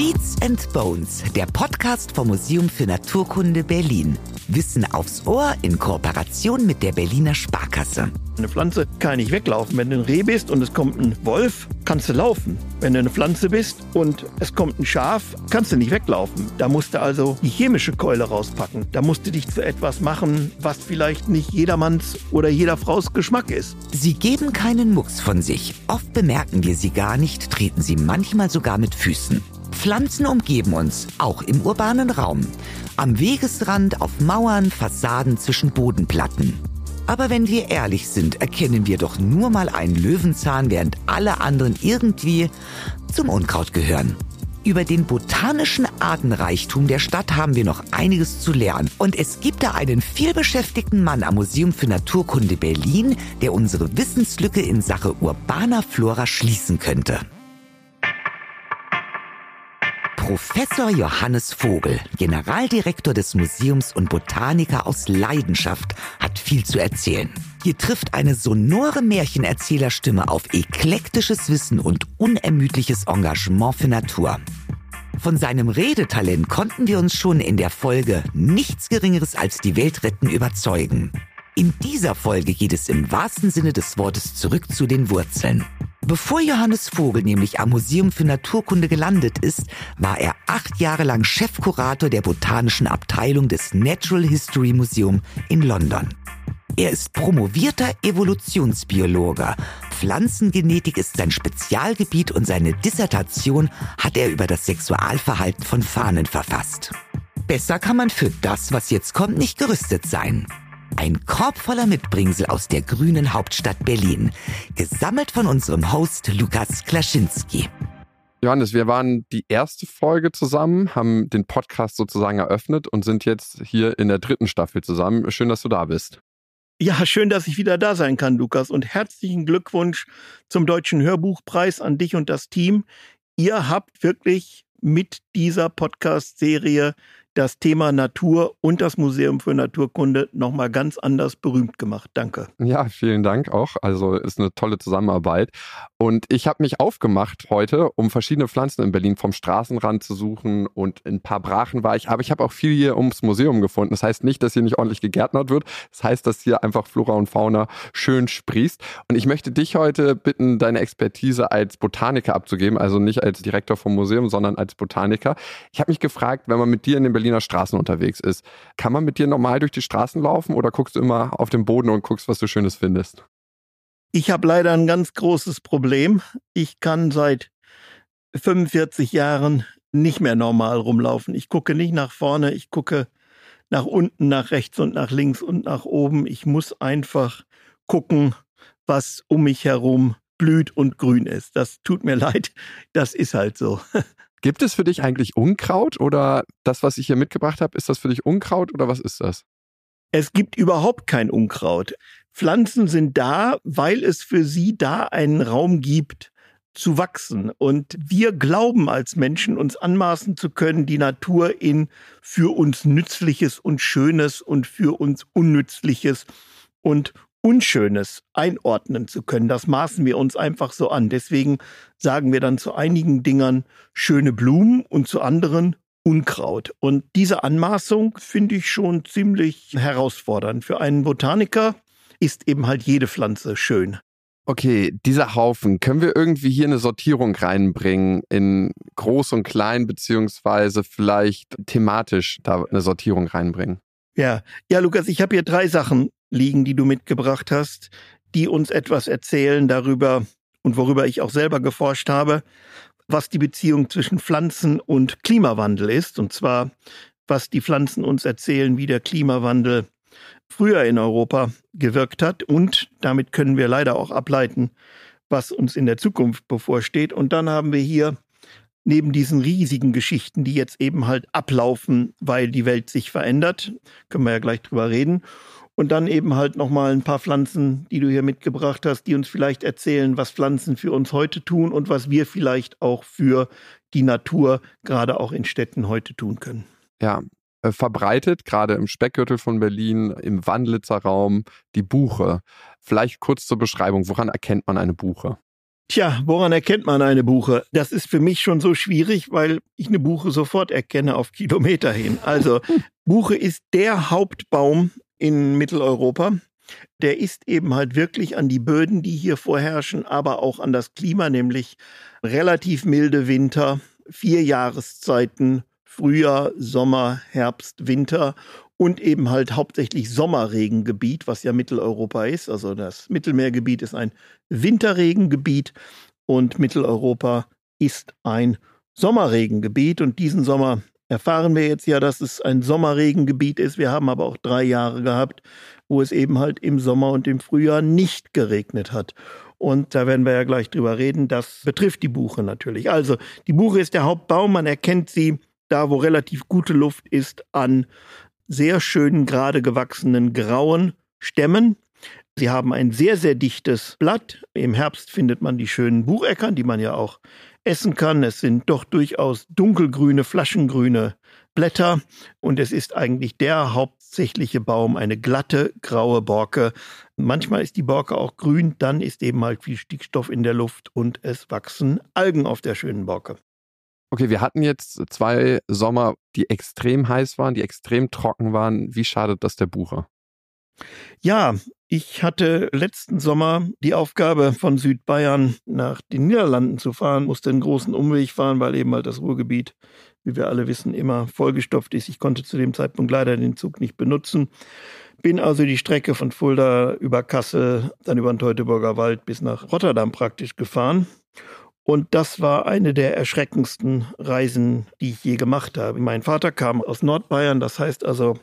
Beats and Bones, der Podcast vom Museum für Naturkunde Berlin. Wissen aufs Ohr in Kooperation mit der Berliner Sparkasse. Eine Pflanze kann nicht weglaufen. Wenn du ein Reh bist und es kommt ein Wolf, kannst du laufen. Wenn du eine Pflanze bist und es kommt ein Schaf, kannst du nicht weglaufen. Da musst du also die chemische Keule rauspacken. Da musst du dich zu etwas machen, was vielleicht nicht jedermanns oder jeder Fraus Geschmack ist. Sie geben keinen Mucks von sich. Oft bemerken wir sie gar nicht, treten sie manchmal sogar mit Füßen. Pflanzen umgeben uns, auch im urbanen Raum. Am Wegesrand, auf Mauern, Fassaden zwischen Bodenplatten. Aber wenn wir ehrlich sind, erkennen wir doch nur mal einen Löwenzahn, während alle anderen irgendwie zum Unkraut gehören. Über den botanischen Artenreichtum der Stadt haben wir noch einiges zu lernen. Und es gibt da einen vielbeschäftigten Mann am Museum für Naturkunde Berlin, der unsere Wissenslücke in Sache urbaner Flora schließen könnte. Professor Johannes Vogel, Generaldirektor des Museums und Botaniker aus Leidenschaft, hat viel zu erzählen. Hier trifft eine sonore Märchenerzählerstimme auf eklektisches Wissen und unermüdliches Engagement für Natur. Von seinem Redetalent konnten wir uns schon in der Folge Nichts Geringeres als die Welt retten überzeugen. In dieser Folge geht es im wahrsten Sinne des Wortes zurück zu den Wurzeln. Bevor Johannes Vogel nämlich am Museum für Naturkunde gelandet ist, war er acht Jahre lang Chefkurator der botanischen Abteilung des Natural History Museum in London. Er ist promovierter Evolutionsbiologe. Pflanzengenetik ist sein Spezialgebiet und seine Dissertation hat er über das Sexualverhalten von Fahnen verfasst. Besser kann man für das, was jetzt kommt, nicht gerüstet sein. Ein Korb voller Mitbringsel aus der grünen Hauptstadt Berlin. Gesammelt von unserem Host Lukas Klaschinski. Johannes, wir waren die erste Folge zusammen, haben den Podcast sozusagen eröffnet und sind jetzt hier in der dritten Staffel zusammen. Schön, dass du da bist. Ja, schön, dass ich wieder da sein kann, Lukas. Und herzlichen Glückwunsch zum Deutschen Hörbuchpreis an dich und das Team. Ihr habt wirklich mit dieser Podcast-Serie das Thema Natur und das Museum für Naturkunde nochmal ganz anders berühmt gemacht. Danke. Ja, vielen Dank auch. Also ist eine tolle Zusammenarbeit. Und ich habe mich aufgemacht heute, um verschiedene Pflanzen in Berlin vom Straßenrand zu suchen und in ein paar Brachen war ich. Aber ich habe auch viel hier ums Museum gefunden. Das heißt nicht, dass hier nicht ordentlich gegärtnert wird. Das heißt, dass hier einfach Flora und Fauna schön sprießt. Und ich möchte dich heute bitten, deine Expertise als Botaniker abzugeben. Also nicht als Direktor vom Museum, sondern als Botaniker. Ich habe mich gefragt, wenn man mit dir in den Berliner Straßen unterwegs ist. Kann man mit dir normal durch die Straßen laufen oder guckst du immer auf den Boden und guckst, was du Schönes findest? Ich habe leider ein ganz großes Problem. Ich kann seit 45 Jahren nicht mehr normal rumlaufen. Ich gucke nicht nach vorne, ich gucke nach unten, nach rechts und nach links und nach oben. Ich muss einfach gucken, was um mich herum blüht und grün ist. Das tut mir leid, das ist halt so. Gibt es für dich eigentlich Unkraut oder das, was ich hier mitgebracht habe, ist das für dich Unkraut oder was ist das? Es gibt überhaupt kein Unkraut. Pflanzen sind da, weil es für sie da einen Raum gibt zu wachsen. Und wir glauben als Menschen, uns anmaßen zu können, die Natur in für uns Nützliches und Schönes und für uns Unnützliches und Unschönes einordnen zu können. Das maßen wir uns einfach so an. Deswegen sagen wir dann zu einigen Dingern schöne Blumen und zu anderen Unkraut. Und diese Anmaßung finde ich schon ziemlich herausfordernd. Für einen Botaniker ist eben halt jede Pflanze schön. Okay, dieser Haufen, können wir irgendwie hier eine Sortierung reinbringen in groß und klein, beziehungsweise vielleicht thematisch da eine Sortierung reinbringen? Ja, ja, Lukas, ich habe hier drei Sachen liegen, die du mitgebracht hast, die uns etwas erzählen darüber und worüber ich auch selber geforscht habe, was die Beziehung zwischen Pflanzen und Klimawandel ist. Und zwar, was die Pflanzen uns erzählen, wie der Klimawandel früher in Europa gewirkt hat. Und damit können wir leider auch ableiten, was uns in der Zukunft bevorsteht. Und dann haben wir hier neben diesen riesigen Geschichten, die jetzt eben halt ablaufen, weil die Welt sich verändert, können wir ja gleich drüber reden. Und dann eben halt nochmal ein paar Pflanzen, die du hier mitgebracht hast, die uns vielleicht erzählen, was Pflanzen für uns heute tun und was wir vielleicht auch für die Natur, gerade auch in Städten heute tun können. Ja, äh, verbreitet, gerade im Speckgürtel von Berlin, im Wandlitzer Raum, die Buche. Vielleicht kurz zur Beschreibung, woran erkennt man eine Buche? Tja, woran erkennt man eine Buche? Das ist für mich schon so schwierig, weil ich eine Buche sofort erkenne auf Kilometer hin. Also Buche ist der Hauptbaum in Mitteleuropa. Der ist eben halt wirklich an die Böden, die hier vorherrschen, aber auch an das Klima, nämlich relativ milde Winter, vier Jahreszeiten, Frühjahr, Sommer, Herbst, Winter und eben halt hauptsächlich Sommerregengebiet, was ja Mitteleuropa ist. Also das Mittelmeergebiet ist ein Winterregengebiet und Mitteleuropa ist ein Sommerregengebiet. Und diesen Sommer erfahren wir jetzt ja, dass es ein Sommerregengebiet ist. Wir haben aber auch drei Jahre gehabt, wo es eben halt im Sommer und im Frühjahr nicht geregnet hat. Und da werden wir ja gleich drüber reden. Das betrifft die Buche natürlich. Also die Buche ist der Hauptbaum. Man erkennt sie da, wo relativ gute Luft ist, an sehr schönen, gerade gewachsenen grauen Stämmen. Sie haben ein sehr, sehr dichtes Blatt. Im Herbst findet man die schönen Bucheckern, die man ja auch essen kann. Es sind doch durchaus dunkelgrüne, flaschengrüne Blätter und es ist eigentlich der hauptsächliche Baum, eine glatte graue Borke. Manchmal ist die Borke auch grün, dann ist eben halt viel Stickstoff in der Luft und es wachsen Algen auf der schönen Borke. Okay, wir hatten jetzt zwei Sommer, die extrem heiß waren, die extrem trocken waren. Wie schadet das der Buche? Ja, ich hatte letzten Sommer die Aufgabe, von Südbayern nach den Niederlanden zu fahren, musste einen großen Umweg fahren, weil eben halt das Ruhrgebiet, wie wir alle wissen, immer vollgestopft ist. Ich konnte zu dem Zeitpunkt leider den Zug nicht benutzen. Bin also die Strecke von Fulda über Kassel, dann über den Teutoburger Wald bis nach Rotterdam praktisch gefahren. Und das war eine der erschreckendsten Reisen, die ich je gemacht habe. Mein Vater kam aus Nordbayern, das heißt also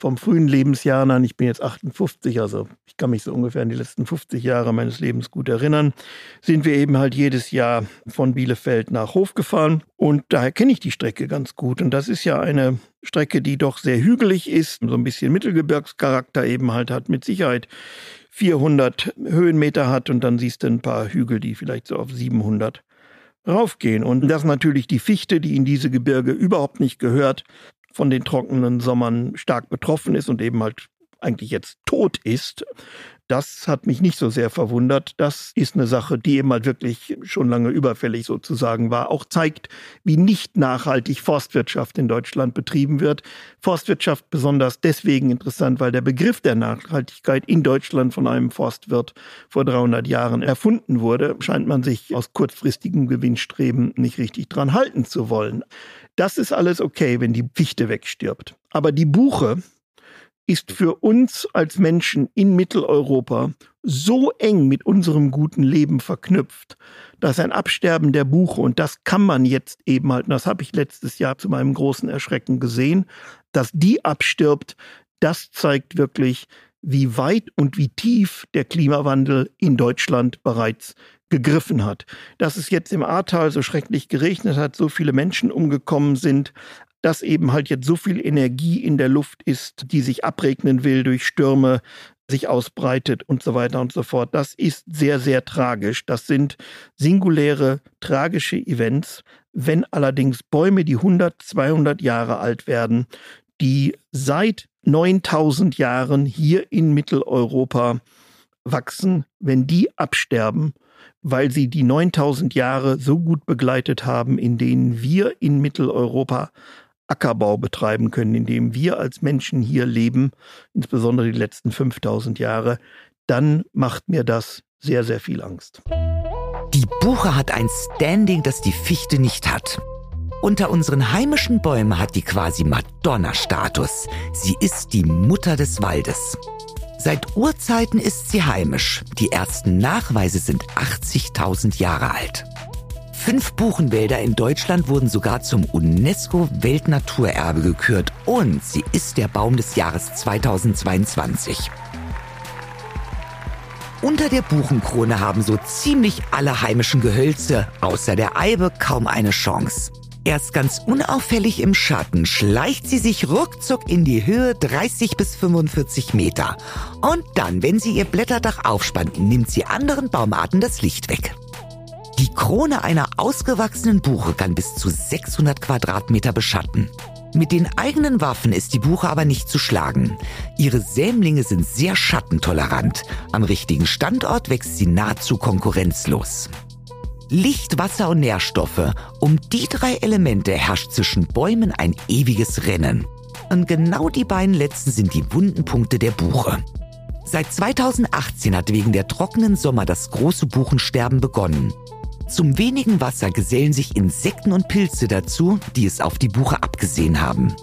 vom frühen Lebensjahren an, ich bin jetzt 58, also ich kann mich so ungefähr an die letzten 50 Jahre meines Lebens gut erinnern, sind wir eben halt jedes Jahr von Bielefeld nach Hof gefahren und daher kenne ich die Strecke ganz gut. Und das ist ja eine Strecke, die doch sehr hügelig ist, so ein bisschen Mittelgebirgscharakter eben halt hat, mit Sicherheit 400 Höhenmeter hat und dann siehst du ein paar Hügel, die vielleicht so auf 700 raufgehen. Und dass natürlich die Fichte, die in diese Gebirge überhaupt nicht gehört, von den trockenen Sommern stark betroffen ist und eben halt eigentlich jetzt tot ist, das hat mich nicht so sehr verwundert. Das ist eine Sache, die eben halt wirklich schon lange überfällig sozusagen war. Auch zeigt, wie nicht nachhaltig Forstwirtschaft in Deutschland betrieben wird. Forstwirtschaft besonders deswegen interessant, weil der Begriff der Nachhaltigkeit in Deutschland von einem Forstwirt vor 300 Jahren erfunden wurde. Scheint man sich aus kurzfristigem Gewinnstreben nicht richtig dran halten zu wollen. Das ist alles okay, wenn die Fichte wegstirbt. Aber die Buche, ist für uns als Menschen in Mitteleuropa so eng mit unserem guten Leben verknüpft, dass ein Absterben der Buche, und das kann man jetzt eben halt, das habe ich letztes Jahr zu meinem großen Erschrecken gesehen, dass die abstirbt, das zeigt wirklich, wie weit und wie tief der Klimawandel in Deutschland bereits gegriffen hat. Dass es jetzt im Ahrtal so schrecklich geregnet hat, so viele Menschen umgekommen sind, dass eben halt jetzt so viel Energie in der Luft ist, die sich abregnen will durch Stürme, sich ausbreitet und so weiter und so fort. Das ist sehr, sehr tragisch. Das sind singuläre, tragische Events. Wenn allerdings Bäume, die 100, 200 Jahre alt werden, die seit 9000 Jahren hier in Mitteleuropa wachsen, wenn die absterben, weil sie die 9000 Jahre so gut begleitet haben, in denen wir in Mitteleuropa Ackerbau betreiben können, in dem wir als Menschen hier leben, insbesondere die letzten 5000 Jahre, dann macht mir das sehr, sehr viel Angst. Die Buche hat ein Standing, das die Fichte nicht hat. Unter unseren heimischen Bäumen hat die quasi Madonna-Status. Sie ist die Mutter des Waldes. Seit Urzeiten ist sie heimisch. Die ersten Nachweise sind 80.000 Jahre alt. Fünf Buchenwälder in Deutschland wurden sogar zum UNESCO-Weltnaturerbe gekürt und sie ist der Baum des Jahres 2022. Unter der Buchenkrone haben so ziemlich alle heimischen Gehölze, außer der Eibe, kaum eine Chance. Erst ganz unauffällig im Schatten schleicht sie sich ruckzuck in die Höhe 30 bis 45 Meter. Und dann, wenn sie ihr Blätterdach aufspannt, nimmt sie anderen Baumarten das Licht weg. Die Krone einer ausgewachsenen Buche kann bis zu 600 Quadratmeter beschatten. Mit den eigenen Waffen ist die Buche aber nicht zu schlagen. Ihre Sämlinge sind sehr schattentolerant. Am richtigen Standort wächst sie nahezu konkurrenzlos. Licht, Wasser und Nährstoffe. Um die drei Elemente herrscht zwischen Bäumen ein ewiges Rennen. Und genau die beiden letzten sind die wunden Punkte der Buche. Seit 2018 hat wegen der trockenen Sommer das große Buchensterben begonnen. Zum wenigen Wasser gesellen sich Insekten und Pilze dazu, die es auf die Buche abgesehen haben.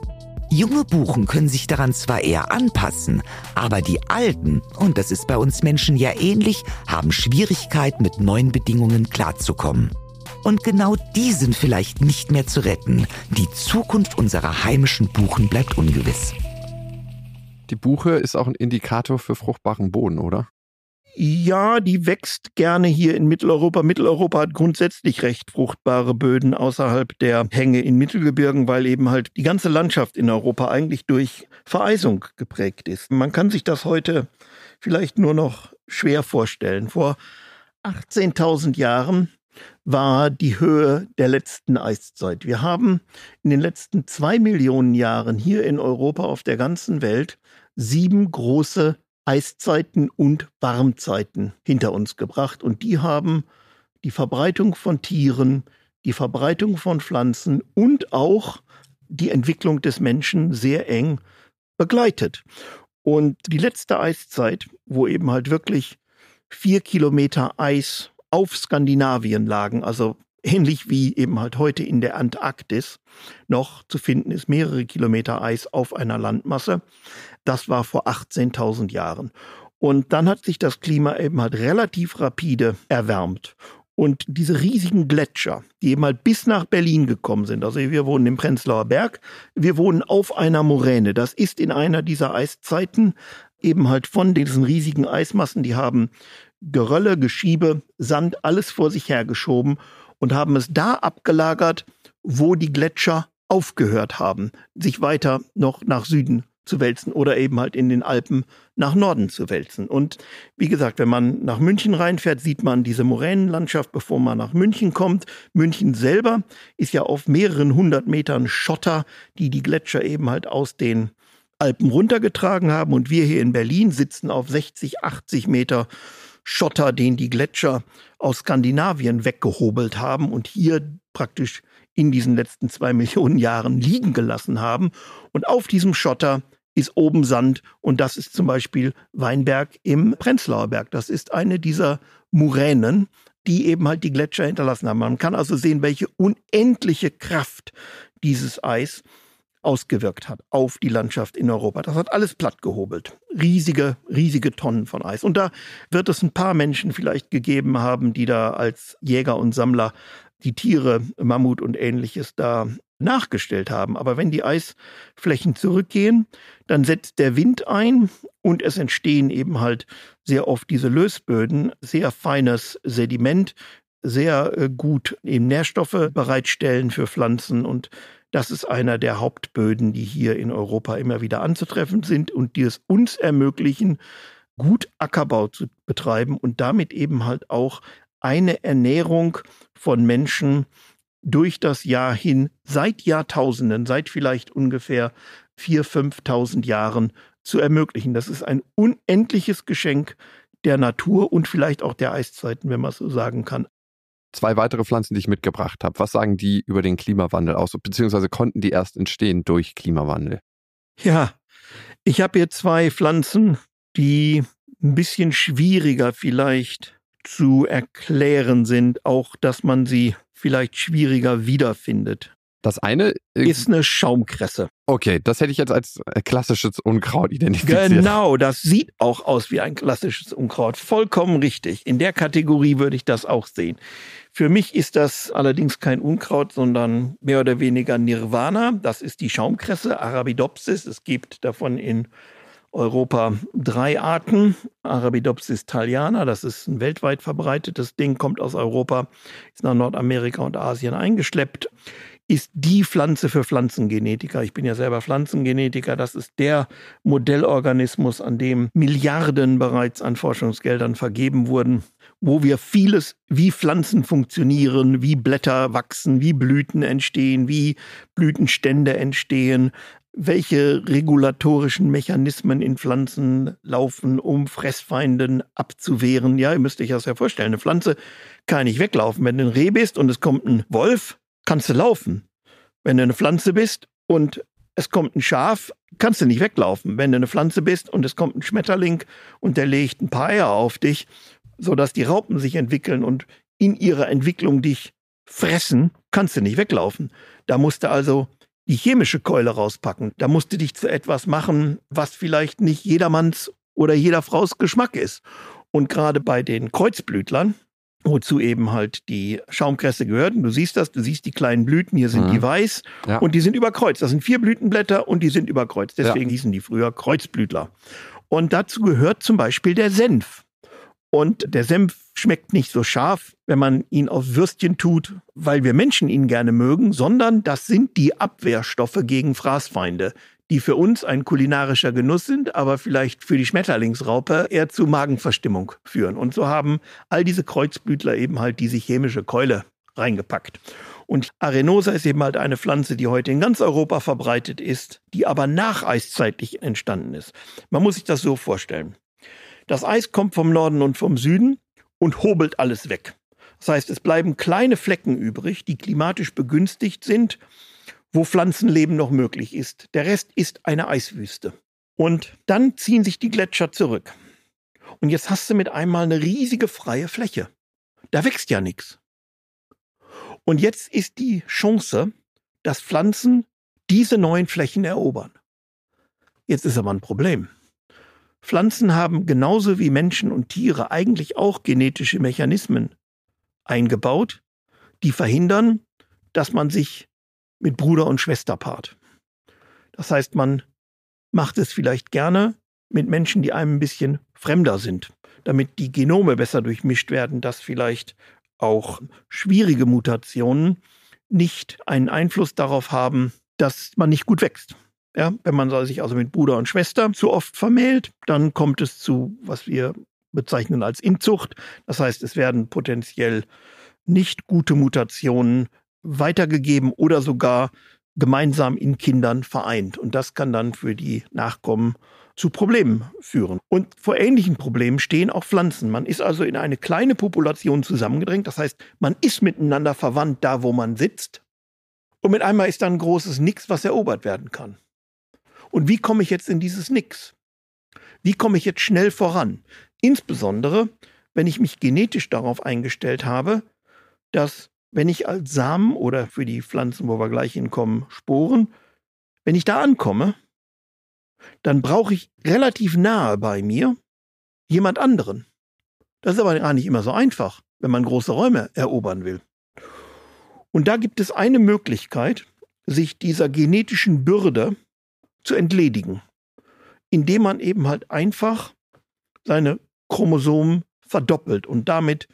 Junge Buchen können sich daran zwar eher anpassen, aber die alten, und das ist bei uns Menschen ja ähnlich, haben Schwierigkeit mit neuen Bedingungen klarzukommen. Und genau die sind vielleicht nicht mehr zu retten. Die Zukunft unserer heimischen Buchen bleibt ungewiss. Die Buche ist auch ein Indikator für fruchtbaren Boden, oder? Ja, die wächst gerne hier in Mitteleuropa. Mitteleuropa hat grundsätzlich recht fruchtbare Böden außerhalb der Hänge in Mittelgebirgen, weil eben halt die ganze Landschaft in Europa eigentlich durch Vereisung geprägt ist. Man kann sich das heute vielleicht nur noch schwer vorstellen. Vor 18.000 Jahren war die Höhe der letzten Eiszeit. Wir haben in den letzten zwei Millionen Jahren hier in Europa auf der ganzen Welt sieben große Eiszeiten und Warmzeiten hinter uns gebracht. Und die haben die Verbreitung von Tieren, die Verbreitung von Pflanzen und auch die Entwicklung des Menschen sehr eng begleitet. Und die letzte Eiszeit, wo eben halt wirklich vier Kilometer Eis auf Skandinavien lagen, also ähnlich wie eben halt heute in der Antarktis noch zu finden ist, mehrere Kilometer Eis auf einer Landmasse. Das war vor 18.000 Jahren. Und dann hat sich das Klima eben halt relativ rapide erwärmt. Und diese riesigen Gletscher, die eben halt bis nach Berlin gekommen sind, also wir wohnen im Prenzlauer Berg, wir wohnen auf einer Moräne. Das ist in einer dieser Eiszeiten eben halt von diesen riesigen Eismassen, die haben Gerölle, Geschiebe, Sand, alles vor sich hergeschoben und haben es da abgelagert, wo die Gletscher aufgehört haben, sich weiter noch nach Süden zu wälzen oder eben halt in den Alpen nach Norden zu wälzen. Und wie gesagt, wenn man nach München reinfährt, sieht man diese Moränenlandschaft, bevor man nach München kommt. München selber ist ja auf mehreren hundert Metern Schotter, die die Gletscher eben halt aus den Alpen runtergetragen haben. Und wir hier in Berlin sitzen auf 60, 80 Meter Schotter, den die Gletscher aus Skandinavien weggehobelt haben und hier praktisch in diesen letzten zwei Millionen Jahren liegen gelassen haben. Und auf diesem Schotter ist oben Sand und das ist zum Beispiel Weinberg im Prenzlauer Berg. Das ist eine dieser Muränen, die eben halt die Gletscher hinterlassen haben. Man kann also sehen, welche unendliche Kraft dieses Eis ausgewirkt hat auf die Landschaft in Europa. Das hat alles platt gehobelt. Riesige, riesige Tonnen von Eis. Und da wird es ein paar Menschen vielleicht gegeben haben, die da als Jäger und Sammler die Tiere, Mammut und ähnliches da nachgestellt haben. Aber wenn die Eisflächen zurückgehen, dann setzt der Wind ein und es entstehen eben halt sehr oft diese Lösböden, sehr feines Sediment, sehr äh, gut eben Nährstoffe bereitstellen für Pflanzen und das ist einer der Hauptböden, die hier in Europa immer wieder anzutreffen sind und die es uns ermöglichen, gut Ackerbau zu betreiben und damit eben halt auch eine Ernährung von Menschen durch das Jahr hin seit Jahrtausenden, seit vielleicht ungefähr 4.000, 5.000 Jahren zu ermöglichen. Das ist ein unendliches Geschenk der Natur und vielleicht auch der Eiszeiten, wenn man so sagen kann zwei weitere Pflanzen, die ich mitgebracht habe. Was sagen die über den Klimawandel aus? Beziehungsweise konnten die erst entstehen durch Klimawandel? Ja, ich habe hier zwei Pflanzen, die ein bisschen schwieriger vielleicht zu erklären sind, auch dass man sie vielleicht schwieriger wiederfindet. Das eine äh, ist eine Schaumkresse. Okay, das hätte ich jetzt als äh, klassisches Unkraut identifiziert. Genau, das sieht auch aus wie ein klassisches Unkraut. Vollkommen richtig. In der Kategorie würde ich das auch sehen. Für mich ist das allerdings kein Unkraut, sondern mehr oder weniger Nirvana. Das ist die Schaumkresse, Arabidopsis. Es gibt davon in Europa drei Arten. Arabidopsis thaliana, das ist ein weltweit verbreitetes Ding, kommt aus Europa, ist nach Nordamerika und Asien eingeschleppt ist die Pflanze für Pflanzengenetiker. Ich bin ja selber Pflanzengenetiker. Das ist der Modellorganismus, an dem Milliarden bereits an Forschungsgeldern vergeben wurden, wo wir vieles, wie Pflanzen funktionieren, wie Blätter wachsen, wie Blüten entstehen, wie Blütenstände entstehen, welche regulatorischen Mechanismen in Pflanzen laufen, um Fressfeinden abzuwehren. Ja, ihr müsst euch das ja vorstellen. Eine Pflanze kann nicht weglaufen. Wenn du ein Reh bist und es kommt ein Wolf, kannst du laufen. Wenn du eine Pflanze bist und es kommt ein Schaf, kannst du nicht weglaufen. Wenn du eine Pflanze bist und es kommt ein Schmetterling und der legt ein paar Eier auf dich, sodass die Raupen sich entwickeln und in ihrer Entwicklung dich fressen, kannst du nicht weglaufen. Da musst du also die chemische Keule rauspacken. Da musst du dich zu etwas machen, was vielleicht nicht jedermanns oder jeder Fraus Geschmack ist. Und gerade bei den Kreuzblütlern, wozu eben halt die Schaumkresse gehörten. Du siehst das, du siehst die kleinen Blüten, hier sind mhm. die weiß ja. und die sind überkreuzt. Das sind vier Blütenblätter und die sind überkreuzt. Deswegen ja. hießen die früher Kreuzblütler. Und dazu gehört zum Beispiel der Senf. Und der Senf schmeckt nicht so scharf, wenn man ihn auf Würstchen tut, weil wir Menschen ihn gerne mögen, sondern das sind die Abwehrstoffe gegen Fraßfeinde die für uns ein kulinarischer Genuss sind, aber vielleicht für die Schmetterlingsraupe eher zu Magenverstimmung führen. Und so haben all diese Kreuzblütler eben halt diese chemische Keule reingepackt. Und Arenosa ist eben halt eine Pflanze, die heute in ganz Europa verbreitet ist, die aber nacheiszeitlich entstanden ist. Man muss sich das so vorstellen. Das Eis kommt vom Norden und vom Süden und hobelt alles weg. Das heißt, es bleiben kleine Flecken übrig, die klimatisch begünstigt sind wo Pflanzenleben noch möglich ist. Der Rest ist eine Eiswüste. Und dann ziehen sich die Gletscher zurück. Und jetzt hast du mit einmal eine riesige freie Fläche. Da wächst ja nichts. Und jetzt ist die Chance, dass Pflanzen diese neuen Flächen erobern. Jetzt ist aber ein Problem. Pflanzen haben genauso wie Menschen und Tiere eigentlich auch genetische Mechanismen eingebaut, die verhindern, dass man sich mit Bruder und Schwester paart. Das heißt, man macht es vielleicht gerne mit Menschen, die einem ein bisschen fremder sind, damit die Genome besser durchmischt werden, dass vielleicht auch schwierige Mutationen nicht einen Einfluss darauf haben, dass man nicht gut wächst. Ja, wenn man sich also mit Bruder und Schwester zu oft vermählt, dann kommt es zu, was wir bezeichnen als Inzucht. Das heißt, es werden potenziell nicht gute Mutationen weitergegeben oder sogar gemeinsam in Kindern vereint. Und das kann dann für die Nachkommen zu Problemen führen. Und vor ähnlichen Problemen stehen auch Pflanzen. Man ist also in eine kleine Population zusammengedrängt. Das heißt, man ist miteinander verwandt da, wo man sitzt. Und mit einmal ist dann ein großes Nix, was erobert werden kann. Und wie komme ich jetzt in dieses Nix? Wie komme ich jetzt schnell voran? Insbesondere, wenn ich mich genetisch darauf eingestellt habe, dass wenn ich als Samen oder für die Pflanzen, wo wir gleich hinkommen, Sporen, wenn ich da ankomme, dann brauche ich relativ nahe bei mir jemand anderen. Das ist aber gar nicht immer so einfach, wenn man große Räume erobern will. Und da gibt es eine Möglichkeit, sich dieser genetischen Bürde zu entledigen, indem man eben halt einfach seine Chromosomen verdoppelt und damit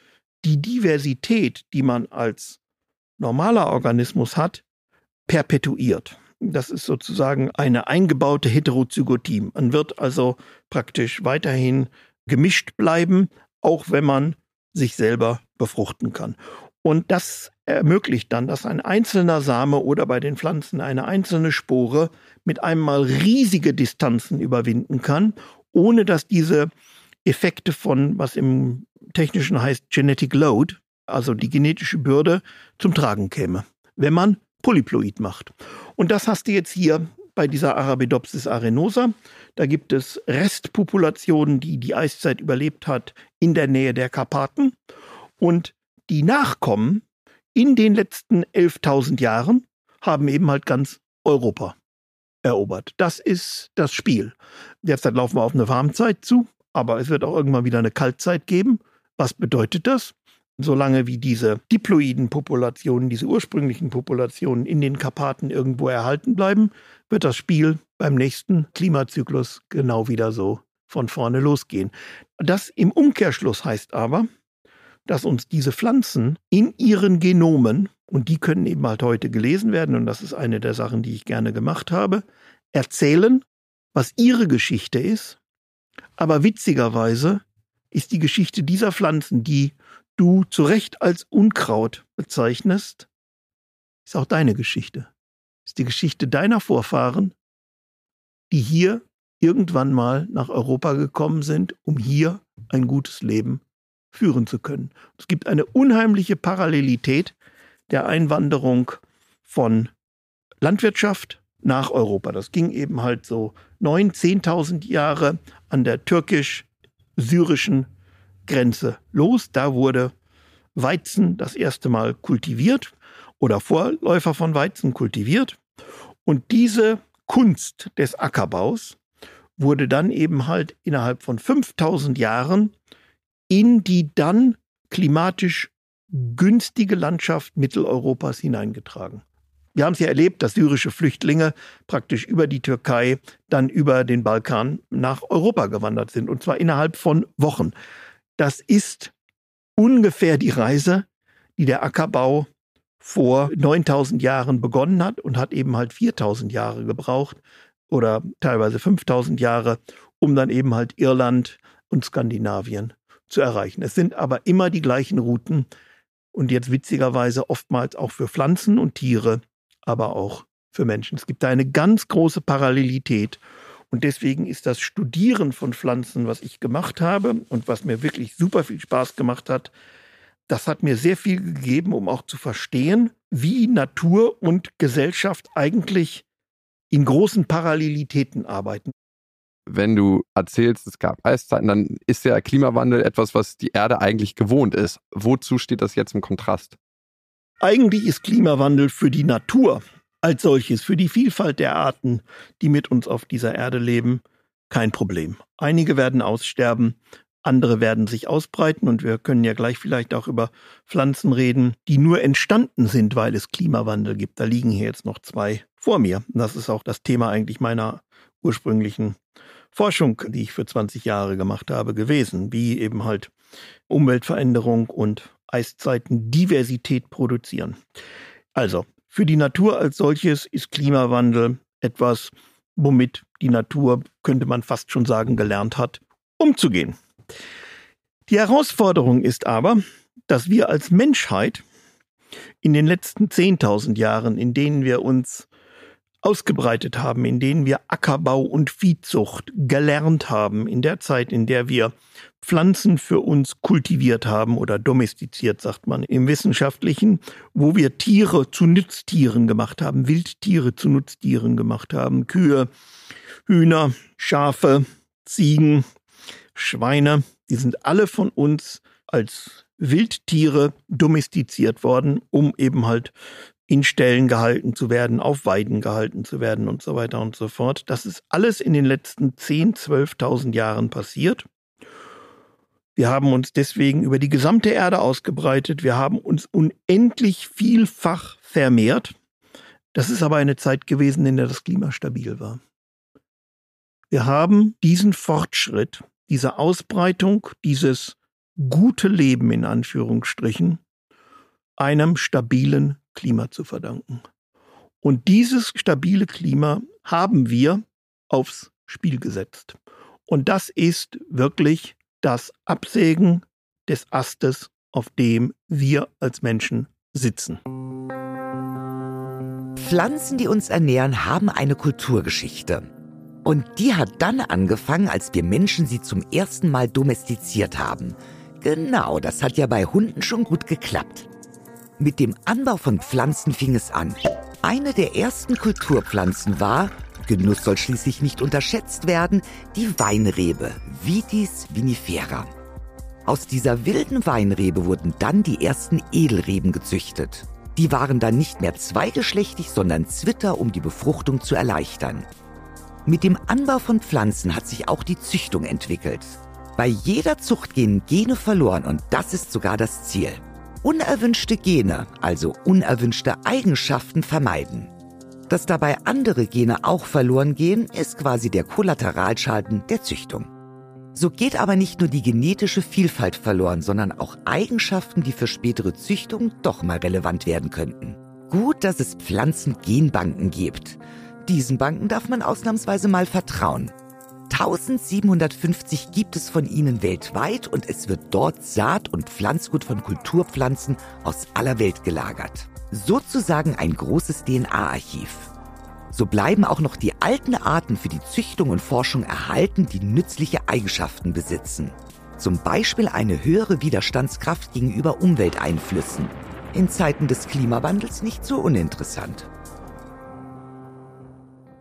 die Diversität, die man als normaler Organismus hat, perpetuiert. Das ist sozusagen eine eingebaute Heterozygotie. Man wird also praktisch weiterhin gemischt bleiben, auch wenn man sich selber befruchten kann. Und das ermöglicht dann, dass ein einzelner Same oder bei den Pflanzen eine einzelne Spore mit einmal riesige Distanzen überwinden kann, ohne dass diese Effekte von, was im Technischen heißt Genetic Load, also die genetische Bürde, zum Tragen käme, wenn man Polyploid macht. Und das hast du jetzt hier bei dieser Arabidopsis arenosa. Da gibt es Restpopulationen, die die Eiszeit überlebt hat, in der Nähe der Karpaten. Und die Nachkommen in den letzten 11.000 Jahren haben eben halt ganz Europa erobert. Das ist das Spiel. Derzeit laufen wir auf eine Warmzeit zu, aber es wird auch irgendwann wieder eine Kaltzeit geben. Was bedeutet das? Solange wie diese diploiden Populationen, diese ursprünglichen Populationen in den Karpaten irgendwo erhalten bleiben, wird das Spiel beim nächsten Klimazyklus genau wieder so von vorne losgehen. Das im Umkehrschluss heißt aber, dass uns diese Pflanzen in ihren Genomen, und die können eben halt heute gelesen werden, und das ist eine der Sachen, die ich gerne gemacht habe, erzählen, was ihre Geschichte ist, aber witzigerweise ist die Geschichte dieser Pflanzen, die du zu Recht als Unkraut bezeichnest, ist auch deine Geschichte. Ist die Geschichte deiner Vorfahren, die hier irgendwann mal nach Europa gekommen sind, um hier ein gutes Leben führen zu können. Es gibt eine unheimliche Parallelität der Einwanderung von Landwirtschaft nach Europa. Das ging eben halt so neun, zehntausend Jahre an der türkisch-syrischen Grenze los. Da wurde Weizen das erste Mal kultiviert oder Vorläufer von Weizen kultiviert. Und diese Kunst des Ackerbaus wurde dann eben halt innerhalb von 5000 Jahren in die dann klimatisch günstige Landschaft Mitteleuropas hineingetragen. Wir haben es ja erlebt, dass syrische Flüchtlinge praktisch über die Türkei dann über den Balkan nach Europa gewandert sind, und zwar innerhalb von Wochen. Das ist ungefähr die Reise, die der Ackerbau vor 9000 Jahren begonnen hat und hat eben halt 4000 Jahre gebraucht oder teilweise 5000 Jahre, um dann eben halt Irland und Skandinavien zu erreichen. Es sind aber immer die gleichen Routen und jetzt witzigerweise oftmals auch für Pflanzen und Tiere, aber auch für Menschen. Es gibt da eine ganz große Parallelität und deswegen ist das Studieren von Pflanzen, was ich gemacht habe und was mir wirklich super viel Spaß gemacht hat, das hat mir sehr viel gegeben, um auch zu verstehen, wie Natur und Gesellschaft eigentlich in großen Parallelitäten arbeiten wenn du erzählst, es gab Eiszeiten, dann ist der Klimawandel etwas, was die Erde eigentlich gewohnt ist. Wozu steht das jetzt im Kontrast? Eigentlich ist Klimawandel für die Natur als solches, für die Vielfalt der Arten, die mit uns auf dieser Erde leben, kein Problem. Einige werden aussterben, andere werden sich ausbreiten und wir können ja gleich vielleicht auch über Pflanzen reden, die nur entstanden sind, weil es Klimawandel gibt. Da liegen hier jetzt noch zwei vor mir. Das ist auch das Thema eigentlich meiner ursprünglichen Forschung, die ich für 20 Jahre gemacht habe, gewesen, wie eben halt Umweltveränderung und Eiszeiten Diversität produzieren. Also, für die Natur als solches ist Klimawandel etwas, womit die Natur, könnte man fast schon sagen, gelernt hat, umzugehen. Die Herausforderung ist aber, dass wir als Menschheit in den letzten 10.000 Jahren, in denen wir uns ausgebreitet haben, in denen wir Ackerbau und Viehzucht gelernt haben, in der Zeit, in der wir Pflanzen für uns kultiviert haben oder domestiziert, sagt man im Wissenschaftlichen, wo wir Tiere zu Nutztieren gemacht haben, Wildtiere zu Nutztieren gemacht haben, Kühe, Hühner, Schafe, Ziegen, Schweine, die sind alle von uns als Wildtiere domestiziert worden, um eben halt in Ställen gehalten zu werden, auf Weiden gehalten zu werden und so weiter und so fort. Das ist alles in den letzten 10, 12.000 Jahren passiert. Wir haben uns deswegen über die gesamte Erde ausgebreitet. Wir haben uns unendlich vielfach vermehrt. Das ist aber eine Zeit gewesen, in der das Klima stabil war. Wir haben diesen Fortschritt, diese Ausbreitung, dieses gute Leben in Anführungsstrichen, einem stabilen Klima zu verdanken. Und dieses stabile Klima haben wir aufs Spiel gesetzt. Und das ist wirklich das Absägen des Astes, auf dem wir als Menschen sitzen. Pflanzen, die uns ernähren, haben eine Kulturgeschichte. Und die hat dann angefangen, als wir Menschen sie zum ersten Mal domestiziert haben. Genau, das hat ja bei Hunden schon gut geklappt. Mit dem Anbau von Pflanzen fing es an. Eine der ersten Kulturpflanzen war, Genuss soll schließlich nicht unterschätzt werden, die Weinrebe, Vitis vinifera. Aus dieser wilden Weinrebe wurden dann die ersten Edelreben gezüchtet. Die waren dann nicht mehr zweigeschlechtig, sondern Zwitter, um die Befruchtung zu erleichtern. Mit dem Anbau von Pflanzen hat sich auch die Züchtung entwickelt. Bei jeder Zucht gehen Gene verloren und das ist sogar das Ziel unerwünschte Gene, also unerwünschte Eigenschaften vermeiden. Dass dabei andere Gene auch verloren gehen, ist quasi der Kollateralschaden der Züchtung. So geht aber nicht nur die genetische Vielfalt verloren, sondern auch Eigenschaften, die für spätere Züchtung doch mal relevant werden könnten. Gut, dass es Pflanzengenbanken gibt. Diesen Banken darf man ausnahmsweise mal vertrauen. 1750 gibt es von ihnen weltweit und es wird dort Saat- und Pflanzgut von Kulturpflanzen aus aller Welt gelagert. Sozusagen ein großes DNA-Archiv. So bleiben auch noch die alten Arten für die Züchtung und Forschung erhalten, die nützliche Eigenschaften besitzen. Zum Beispiel eine höhere Widerstandskraft gegenüber Umwelteinflüssen. In Zeiten des Klimawandels nicht so uninteressant.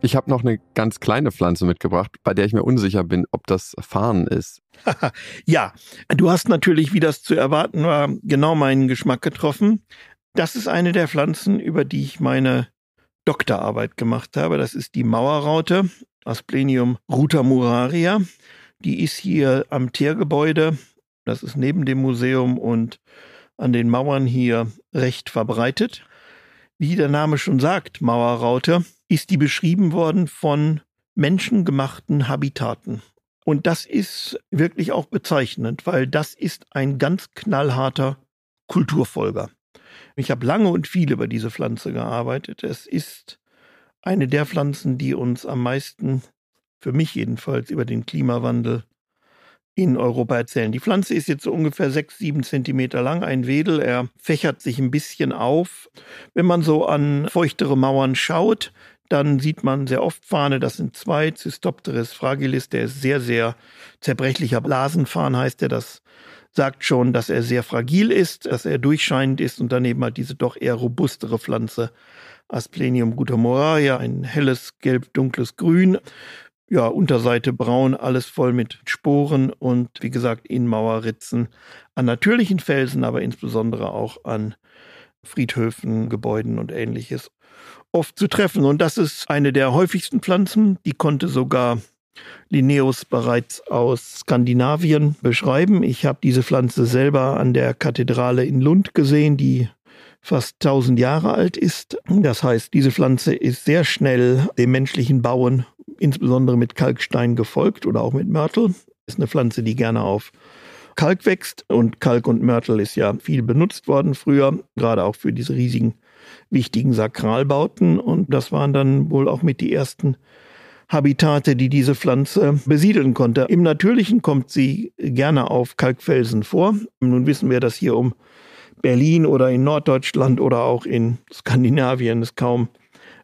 Ich habe noch eine ganz kleine Pflanze mitgebracht, bei der ich mir unsicher bin, ob das Farn ist. ja, du hast natürlich, wie das zu erwarten war, genau meinen Geschmack getroffen. Das ist eine der Pflanzen, über die ich meine Doktorarbeit gemacht habe. Das ist die Mauerraute, Asplenium rutamuraria. Die ist hier am Tiergebäude. Das ist neben dem Museum und an den Mauern hier recht verbreitet. Wie der Name schon sagt, Mauerraute, ist die beschrieben worden von menschengemachten Habitaten. Und das ist wirklich auch bezeichnend, weil das ist ein ganz knallharter Kulturfolger. Ich habe lange und viel über diese Pflanze gearbeitet. Es ist eine der Pflanzen, die uns am meisten, für mich jedenfalls, über den Klimawandel in Europa erzählen. Die Pflanze ist jetzt so ungefähr sechs, sieben Zentimeter lang, ein Wedel. Er fächert sich ein bisschen auf. Wenn man so an feuchtere Mauern schaut, dann sieht man sehr oft Fahne, das sind zwei, Cystopteris fragilis, der ist sehr, sehr zerbrechlicher Blasenfarn heißt er, das sagt schon, dass er sehr fragil ist, dass er durchscheinend ist und daneben halt diese doch eher robustere Pflanze. Asplenium guttamoraria, ein helles gelb-dunkles Grün. Ja, Unterseite braun, alles voll mit Sporen und wie gesagt Innenmauerritzen an natürlichen Felsen, aber insbesondere auch an Friedhöfen, Gebäuden und ähnliches oft zu treffen. Und das ist eine der häufigsten Pflanzen. Die konnte sogar Linnaeus bereits aus Skandinavien beschreiben. Ich habe diese Pflanze selber an der Kathedrale in Lund gesehen, die fast 1000 Jahre alt ist. Das heißt, diese Pflanze ist sehr schnell dem menschlichen Bauen insbesondere mit Kalkstein gefolgt oder auch mit Mörtel. Ist eine Pflanze, die gerne auf Kalk wächst und Kalk und Mörtel ist ja viel benutzt worden früher, gerade auch für diese riesigen, wichtigen Sakralbauten und das waren dann wohl auch mit die ersten Habitate, die diese Pflanze besiedeln konnte. Im Natürlichen kommt sie gerne auf Kalkfelsen vor. Nun wissen wir, dass hier um Berlin oder in Norddeutschland oder auch in Skandinavien es kaum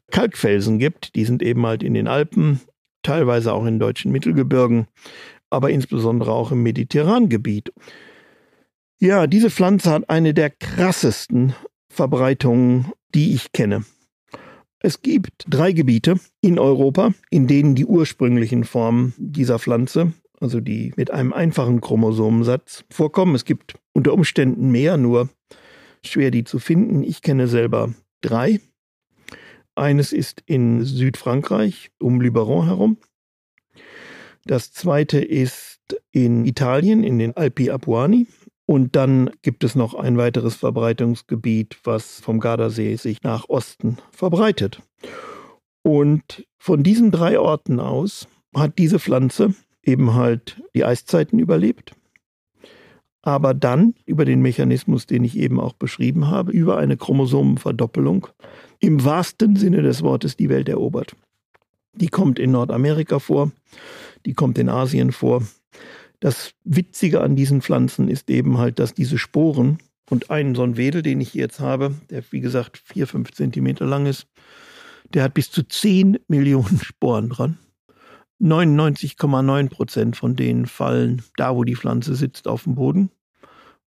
Kalkfelsen gibt. Die sind eben halt in den Alpen, teilweise auch in deutschen Mittelgebirgen, aber insbesondere auch im Mediterrangebiet. Ja, diese Pflanze hat eine der krassesten Verbreitungen, die ich kenne. Es gibt drei Gebiete in Europa, in denen die ursprünglichen Formen dieser Pflanze, also die mit einem einfachen Chromosomensatz, vorkommen. Es gibt unter Umständen mehr, nur schwer die zu finden. Ich kenne selber drei. Eines ist in Südfrankreich, um Luberon herum. Das zweite ist in Italien, in den Alpi Apuani. Und dann gibt es noch ein weiteres Verbreitungsgebiet, was vom Gardasee sich nach Osten verbreitet. Und von diesen drei Orten aus hat diese Pflanze eben halt die Eiszeiten überlebt, aber dann über den Mechanismus, den ich eben auch beschrieben habe, über eine Chromosomenverdoppelung im wahrsten Sinne des Wortes die Welt erobert. Die kommt in Nordamerika vor, die kommt in Asien vor. Das Witzige an diesen Pflanzen ist eben halt, dass diese Sporen und einen so ein Wedel, den ich jetzt habe, der wie gesagt vier, fünf Zentimeter lang ist, der hat bis zu zehn Millionen Sporen dran. 99,9 Prozent von denen fallen da, wo die Pflanze sitzt, auf dem Boden.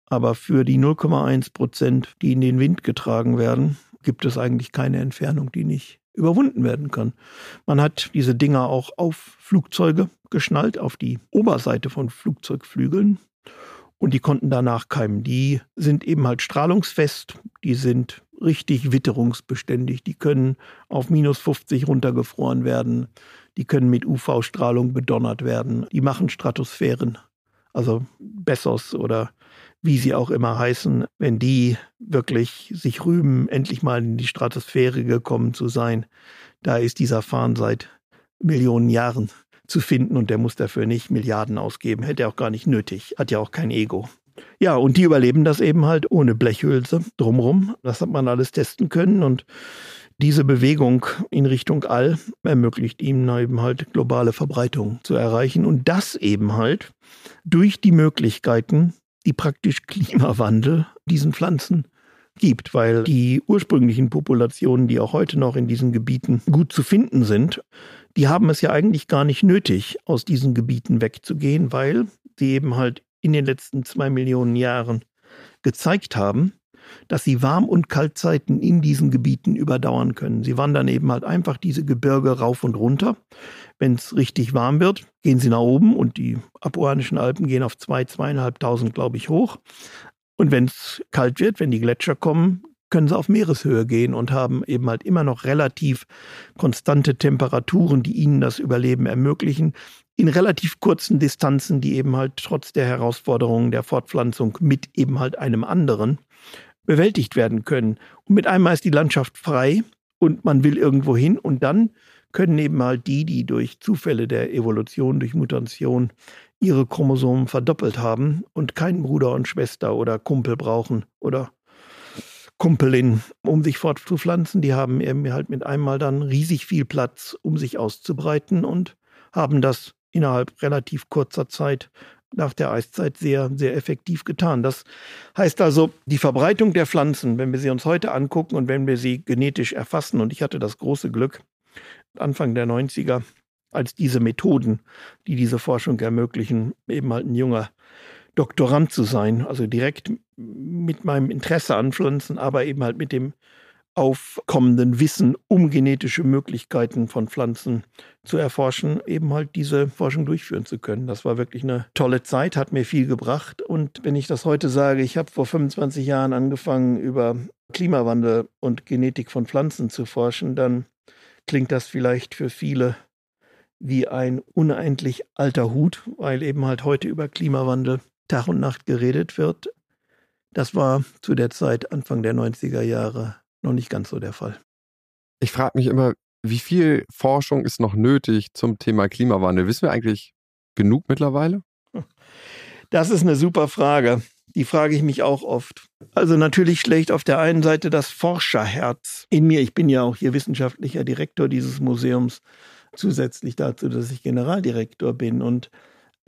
Aber für die 0,1 Prozent, die in den Wind getragen werden, gibt es eigentlich keine Entfernung, die nicht überwunden werden kann. Man hat diese Dinger auch auf Flugzeuge geschnallt, auf die Oberseite von Flugzeugflügeln. Und die konnten danach keimen. Die sind eben halt strahlungsfest, die sind richtig witterungsbeständig, die können auf minus 50 runtergefroren werden, die können mit UV-Strahlung bedonnert werden, die machen Stratosphären, also Bessos oder wie sie auch immer heißen, wenn die wirklich sich rühmen, endlich mal in die Stratosphäre gekommen zu sein, da ist dieser Farn seit Millionen Jahren zu finden und der muss dafür nicht Milliarden ausgeben, hätte er auch gar nicht nötig, hat ja auch kein Ego. Ja, und die überleben das eben halt ohne Blechhülse drumrum. Das hat man alles testen können und diese Bewegung in Richtung All ermöglicht ihm eben halt globale Verbreitung zu erreichen und das eben halt durch die Möglichkeiten die praktisch Klimawandel diesen Pflanzen gibt, weil die ursprünglichen Populationen, die auch heute noch in diesen Gebieten gut zu finden sind, die haben es ja eigentlich gar nicht nötig, aus diesen Gebieten wegzugehen, weil sie eben halt in den letzten zwei Millionen Jahren gezeigt haben, dass sie Warm- und Kaltzeiten in diesen Gebieten überdauern können. Sie wandern eben halt einfach diese Gebirge rauf und runter. Wenn es richtig warm wird, gehen sie nach oben und die apuanischen Alpen gehen auf zwei, zweieinhalbtausend, glaube ich, hoch. Und wenn es kalt wird, wenn die Gletscher kommen, können sie auf Meereshöhe gehen und haben eben halt immer noch relativ konstante Temperaturen, die ihnen das Überleben ermöglichen, in relativ kurzen Distanzen, die eben halt trotz der Herausforderungen der Fortpflanzung mit eben halt einem anderen bewältigt werden können. Und mit einmal ist die Landschaft frei und man will irgendwo hin und dann können eben halt die, die durch Zufälle der Evolution, durch Mutation ihre Chromosomen verdoppelt haben und keinen Bruder und Schwester oder Kumpel brauchen oder Kumpelin, um sich fortzupflanzen. Die haben eben halt mit einmal dann riesig viel Platz, um sich auszubreiten und haben das innerhalb relativ kurzer Zeit nach der Eiszeit sehr, sehr effektiv getan. Das heißt also, die Verbreitung der Pflanzen, wenn wir sie uns heute angucken und wenn wir sie genetisch erfassen, und ich hatte das große Glück, Anfang der 90er, als diese Methoden, die diese Forschung ermöglichen, eben halt ein junger Doktorand zu sein, also direkt mit meinem Interesse an Pflanzen, aber eben halt mit dem aufkommenden Wissen um genetische Möglichkeiten von Pflanzen zu erforschen, eben halt diese Forschung durchführen zu können. Das war wirklich eine tolle Zeit, hat mir viel gebracht. Und wenn ich das heute sage, ich habe vor 25 Jahren angefangen, über Klimawandel und Genetik von Pflanzen zu forschen, dann klingt das vielleicht für viele wie ein unendlich alter Hut, weil eben halt heute über Klimawandel Tag und Nacht geredet wird. Das war zu der Zeit Anfang der 90er Jahre noch nicht ganz so der Fall. Ich frage mich immer, wie viel Forschung ist noch nötig zum Thema Klimawandel? Wissen wir eigentlich genug mittlerweile? Das ist eine super Frage. Die frage ich mich auch oft. Also natürlich schlägt auf der einen Seite das Forscherherz in mir. Ich bin ja auch hier wissenschaftlicher Direktor dieses Museums, zusätzlich dazu, dass ich Generaldirektor bin. Und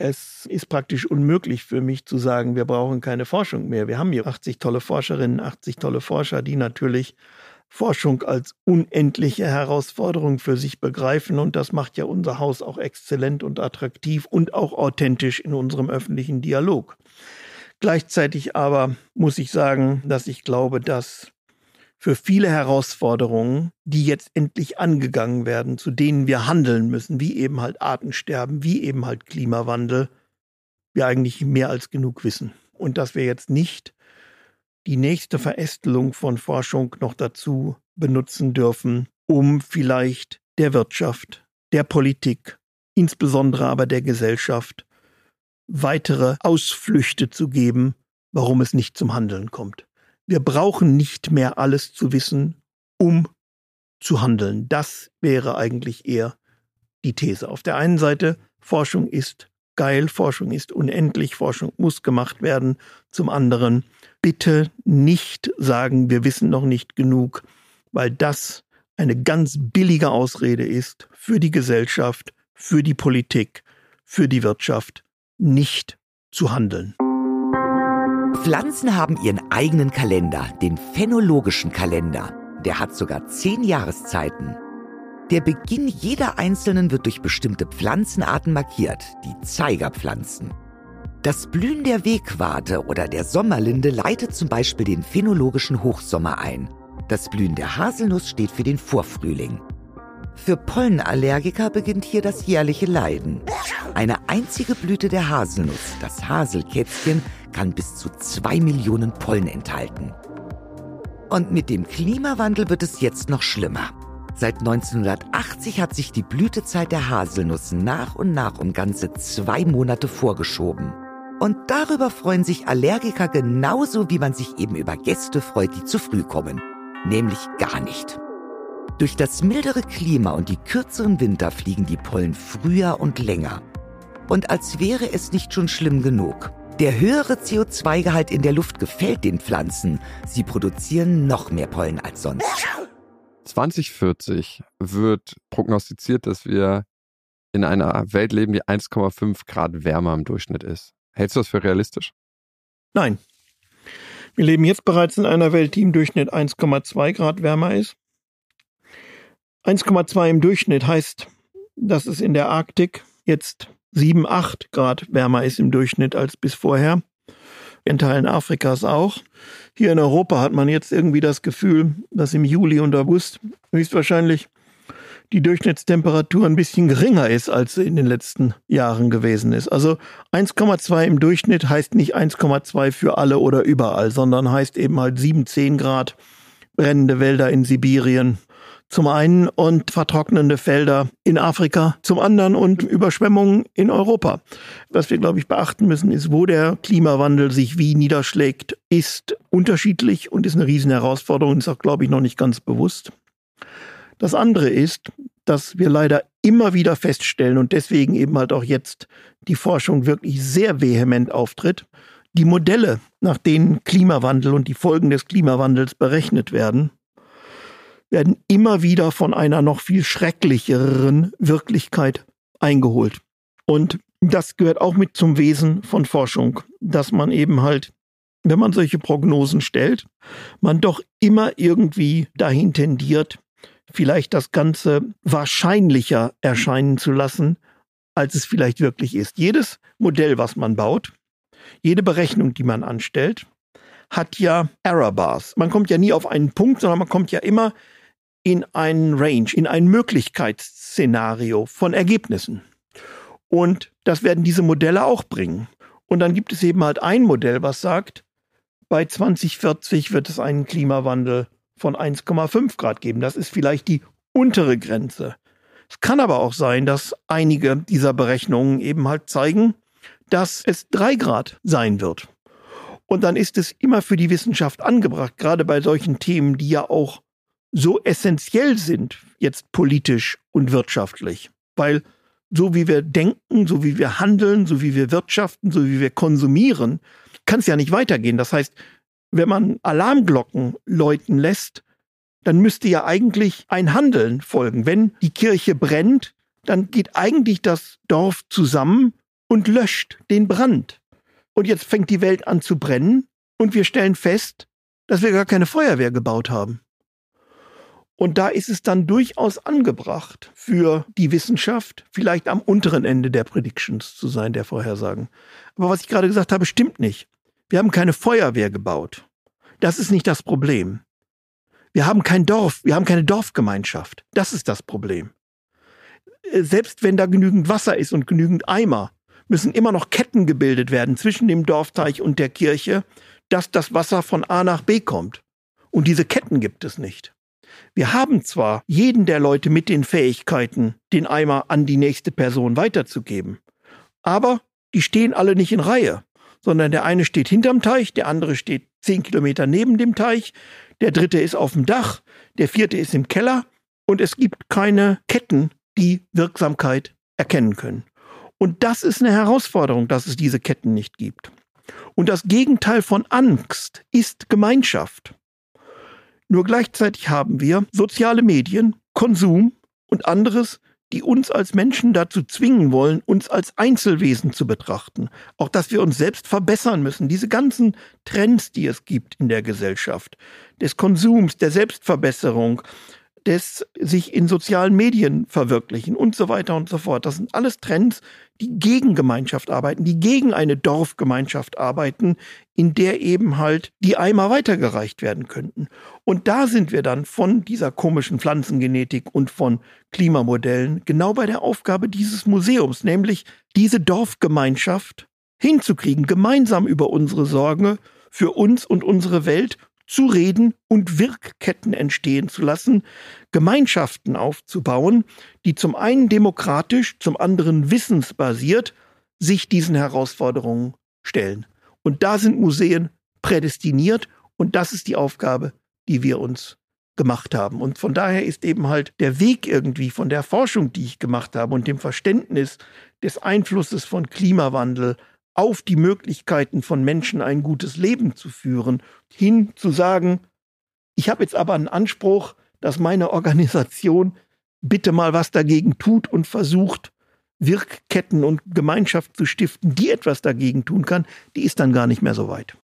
es ist praktisch unmöglich für mich zu sagen, wir brauchen keine Forschung mehr. Wir haben hier 80 tolle Forscherinnen, 80 tolle Forscher, die natürlich Forschung als unendliche Herausforderung für sich begreifen. Und das macht ja unser Haus auch exzellent und attraktiv und auch authentisch in unserem öffentlichen Dialog. Gleichzeitig aber muss ich sagen, dass ich glaube, dass für viele Herausforderungen, die jetzt endlich angegangen werden, zu denen wir handeln müssen, wie eben halt Artensterben, wie eben halt Klimawandel, wir eigentlich mehr als genug wissen. Und dass wir jetzt nicht die nächste Verästelung von Forschung noch dazu benutzen dürfen, um vielleicht der Wirtschaft, der Politik, insbesondere aber der Gesellschaft, weitere Ausflüchte zu geben, warum es nicht zum Handeln kommt. Wir brauchen nicht mehr alles zu wissen, um zu handeln. Das wäre eigentlich eher die These. Auf der einen Seite, Forschung ist geil, Forschung ist unendlich, Forschung muss gemacht werden. Zum anderen, bitte nicht sagen, wir wissen noch nicht genug, weil das eine ganz billige Ausrede ist für die Gesellschaft, für die Politik, für die Wirtschaft, nicht zu handeln. Pflanzen haben ihren eigenen Kalender, den phänologischen Kalender. Der hat sogar zehn Jahreszeiten. Der Beginn jeder einzelnen wird durch bestimmte Pflanzenarten markiert, die Zeigerpflanzen. Das Blühen der Wegwarte oder der Sommerlinde leitet zum Beispiel den phänologischen Hochsommer ein. Das Blühen der Haselnuss steht für den Vorfrühling. Für Pollenallergiker beginnt hier das jährliche Leiden. Eine einzige Blüte der Haselnuss, das Haselkätzchen, kann bis zu zwei Millionen Pollen enthalten. Und mit dem Klimawandel wird es jetzt noch schlimmer. Seit 1980 hat sich die Blütezeit der Haselnuss nach und nach um ganze zwei Monate vorgeschoben. Und darüber freuen sich Allergiker genauso, wie man sich eben über Gäste freut, die zu früh kommen. Nämlich gar nicht. Durch das mildere Klima und die kürzeren Winter fliegen die Pollen früher und länger. Und als wäre es nicht schon schlimm genug. Der höhere CO2-Gehalt in der Luft gefällt den Pflanzen. Sie produzieren noch mehr Pollen als sonst. 2040 wird prognostiziert, dass wir in einer Welt leben, die 1,5 Grad wärmer im Durchschnitt ist. Hältst du das für realistisch? Nein. Wir leben jetzt bereits in einer Welt, die im Durchschnitt 1,2 Grad wärmer ist. 1,2 im Durchschnitt heißt, dass es in der Arktik jetzt sieben, acht Grad wärmer ist im Durchschnitt als bis vorher. In Teilen Afrikas auch. Hier in Europa hat man jetzt irgendwie das Gefühl, dass im Juli und August höchstwahrscheinlich die Durchschnittstemperatur ein bisschen geringer ist, als sie in den letzten Jahren gewesen ist. Also 1,2 im Durchschnitt heißt nicht 1,2 für alle oder überall, sondern heißt eben halt 7, 10 Grad brennende Wälder in Sibirien zum einen und vertrocknende Felder in Afrika zum anderen und Überschwemmungen in Europa. Was wir, glaube ich, beachten müssen, ist, wo der Klimawandel sich wie niederschlägt, ist unterschiedlich und ist eine riesen Herausforderung, ist auch, glaube ich, noch nicht ganz bewusst. Das andere ist, dass wir leider immer wieder feststellen und deswegen eben halt auch jetzt die Forschung wirklich sehr vehement auftritt, die Modelle, nach denen Klimawandel und die Folgen des Klimawandels berechnet werden, werden immer wieder von einer noch viel schrecklicheren Wirklichkeit eingeholt. Und das gehört auch mit zum Wesen von Forschung, dass man eben halt, wenn man solche Prognosen stellt, man doch immer irgendwie dahin tendiert, vielleicht das Ganze wahrscheinlicher erscheinen zu lassen, als es vielleicht wirklich ist. Jedes Modell, was man baut, jede Berechnung, die man anstellt, hat ja Error Bars. Man kommt ja nie auf einen Punkt, sondern man kommt ja immer in einen Range, in ein Möglichkeitsszenario von Ergebnissen. Und das werden diese Modelle auch bringen. Und dann gibt es eben halt ein Modell, was sagt, bei 2040 wird es einen Klimawandel von 1,5 Grad geben. Das ist vielleicht die untere Grenze. Es kann aber auch sein, dass einige dieser Berechnungen eben halt zeigen, dass es 3 Grad sein wird. Und dann ist es immer für die Wissenschaft angebracht, gerade bei solchen Themen, die ja auch so essentiell sind, jetzt politisch und wirtschaftlich. Weil so wie wir denken, so wie wir handeln, so wie wir wirtschaften, so wie wir konsumieren, kann es ja nicht weitergehen. Das heißt, wenn man Alarmglocken läuten lässt, dann müsste ja eigentlich ein Handeln folgen. Wenn die Kirche brennt, dann geht eigentlich das Dorf zusammen und löscht den Brand. Und jetzt fängt die Welt an zu brennen und wir stellen fest, dass wir gar keine Feuerwehr gebaut haben. Und da ist es dann durchaus angebracht für die Wissenschaft, vielleicht am unteren Ende der Predictions zu sein, der Vorhersagen. Aber was ich gerade gesagt habe, stimmt nicht. Wir haben keine Feuerwehr gebaut. Das ist nicht das Problem. Wir haben kein Dorf, wir haben keine Dorfgemeinschaft. Das ist das Problem. Äh, selbst wenn da genügend Wasser ist und genügend Eimer, müssen immer noch Ketten gebildet werden zwischen dem Dorfteich und der Kirche, dass das Wasser von A nach B kommt. Und diese Ketten gibt es nicht. Wir haben zwar jeden der Leute mit den Fähigkeiten, den Eimer an die nächste Person weiterzugeben, aber die stehen alle nicht in Reihe sondern der eine steht hinterm Teich, der andere steht zehn Kilometer neben dem Teich, der dritte ist auf dem Dach, der vierte ist im Keller und es gibt keine Ketten, die Wirksamkeit erkennen können. Und das ist eine Herausforderung, dass es diese Ketten nicht gibt. Und das Gegenteil von Angst ist Gemeinschaft. Nur gleichzeitig haben wir soziale Medien, Konsum und anderes, die uns als Menschen dazu zwingen wollen, uns als Einzelwesen zu betrachten. Auch dass wir uns selbst verbessern müssen. Diese ganzen Trends, die es gibt in der Gesellschaft, des Konsums, der Selbstverbesserung, des sich in sozialen Medien verwirklichen und so weiter und so fort. Das sind alles Trends, die gegen Gemeinschaft arbeiten, die gegen eine Dorfgemeinschaft arbeiten, in der eben halt die Eimer weitergereicht werden könnten. Und da sind wir dann von dieser komischen Pflanzengenetik und von Klimamodellen genau bei der Aufgabe dieses Museums, nämlich diese Dorfgemeinschaft hinzukriegen, gemeinsam über unsere Sorge für uns und unsere Welt zu reden und Wirkketten entstehen zu lassen, Gemeinschaften aufzubauen, die zum einen demokratisch, zum anderen wissensbasiert sich diesen Herausforderungen stellen. Und da sind Museen prädestiniert und das ist die Aufgabe, die wir uns gemacht haben. Und von daher ist eben halt der Weg irgendwie von der Forschung, die ich gemacht habe und dem Verständnis des Einflusses von Klimawandel auf die Möglichkeiten von Menschen ein gutes Leben zu führen, hin zu sagen, ich habe jetzt aber einen Anspruch, dass meine Organisation bitte mal was dagegen tut und versucht, Wirkketten und Gemeinschaft zu stiften, die etwas dagegen tun kann, die ist dann gar nicht mehr so weit.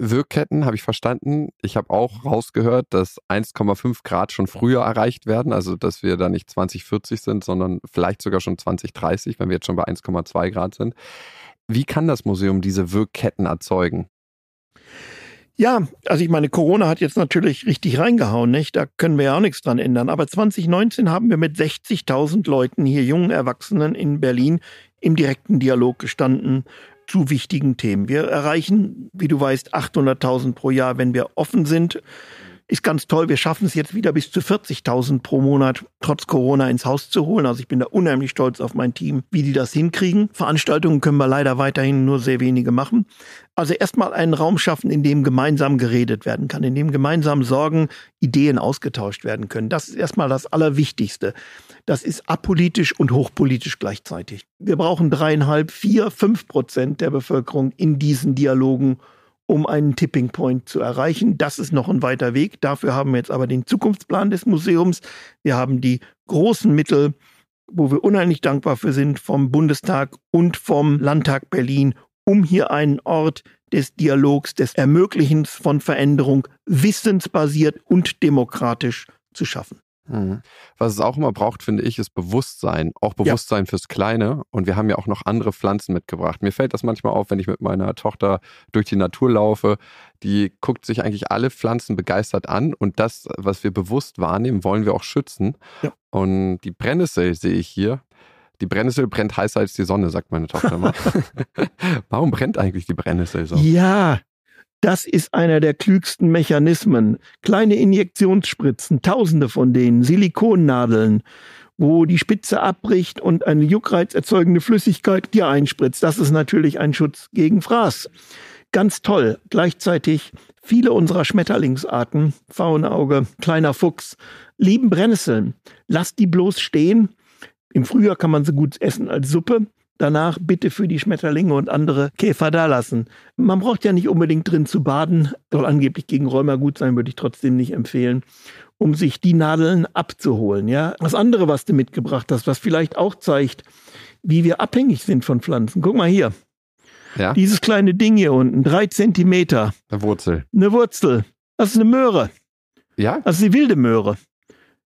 Wirkketten habe ich verstanden. Ich habe auch rausgehört, dass 1,5 Grad schon früher erreicht werden, also dass wir da nicht 2040 sind, sondern vielleicht sogar schon 2030, wenn wir jetzt schon bei 1,2 Grad sind. Wie kann das Museum diese Wirkketten erzeugen? Ja, also ich meine, Corona hat jetzt natürlich richtig reingehauen, nicht? Da können wir ja auch nichts dran ändern. Aber 2019 haben wir mit 60.000 Leuten hier, jungen Erwachsenen in Berlin, im direkten Dialog gestanden zu wichtigen Themen. Wir erreichen, wie du weißt, 800.000 pro Jahr, wenn wir offen sind ist ganz toll. Wir schaffen es jetzt wieder bis zu 40.000 pro Monat trotz Corona ins Haus zu holen. Also ich bin da unheimlich stolz auf mein Team, wie die das hinkriegen. Veranstaltungen können wir leider weiterhin nur sehr wenige machen. Also erstmal einen Raum schaffen, in dem gemeinsam geredet werden kann, in dem gemeinsam Sorgen, Ideen ausgetauscht werden können. Das ist erstmal das Allerwichtigste. Das ist apolitisch und hochpolitisch gleichzeitig. Wir brauchen dreieinhalb, vier, fünf Prozent der Bevölkerung in diesen Dialogen um einen Tipping Point zu erreichen. Das ist noch ein weiter Weg. Dafür haben wir jetzt aber den Zukunftsplan des Museums. Wir haben die großen Mittel, wo wir unheimlich dankbar für sind, vom Bundestag und vom Landtag Berlin, um hier einen Ort des Dialogs, des Ermöglichens von Veränderung wissensbasiert und demokratisch zu schaffen. Mhm. Was es auch immer braucht, finde ich, ist Bewusstsein. Auch Bewusstsein ja. fürs Kleine. Und wir haben ja auch noch andere Pflanzen mitgebracht. Mir fällt das manchmal auf, wenn ich mit meiner Tochter durch die Natur laufe. Die guckt sich eigentlich alle Pflanzen begeistert an. Und das, was wir bewusst wahrnehmen, wollen wir auch schützen. Ja. Und die Brennnessel sehe ich hier. Die Brennnessel brennt heißer als die Sonne, sagt meine Tochter immer. Warum brennt eigentlich die Brennnessel so? Ja, das ist einer der klügsten Mechanismen. Kleine Injektionsspritzen, tausende von denen, Silikonnadeln, wo die Spitze abbricht und eine Juckreiz erzeugende Flüssigkeit dir einspritzt. Das ist natürlich ein Schutz gegen Fraß. Ganz toll. Gleichzeitig viele unserer Schmetterlingsarten, Faunauge, kleiner Fuchs, lieben Brennnesseln. Lass die bloß stehen. Im Frühjahr kann man sie gut essen als Suppe danach bitte für die Schmetterlinge und andere Käfer dalassen. Man braucht ja nicht unbedingt drin zu baden, soll angeblich gegen Rheuma gut sein, würde ich trotzdem nicht empfehlen, um sich die Nadeln abzuholen. Ja, das andere, was du mitgebracht hast, was vielleicht auch zeigt, wie wir abhängig sind von Pflanzen. Guck mal hier. Ja? Dieses kleine Ding hier unten, drei Zentimeter. Eine Wurzel. Eine Wurzel. Das ist eine Möhre. Ja? Das ist die wilde Möhre.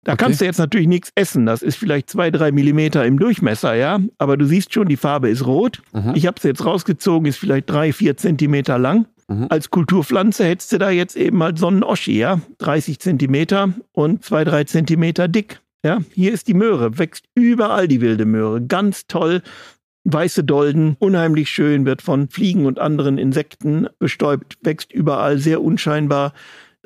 Da okay. kannst du jetzt natürlich nichts essen. Das ist vielleicht zwei, drei Millimeter im Durchmesser, ja. Aber du siehst schon, die Farbe ist rot. Mhm. Ich habe es jetzt rausgezogen, ist vielleicht drei, vier Zentimeter lang. Mhm. Als Kulturpflanze hättest du da jetzt eben mal Sonnenoschi, ja. 30 Zentimeter und zwei, drei Zentimeter dick. Ja, hier ist die Möhre, wächst überall die wilde Möhre. Ganz toll. Weiße Dolden, unheimlich schön, wird von Fliegen und anderen Insekten bestäubt, wächst überall, sehr unscheinbar.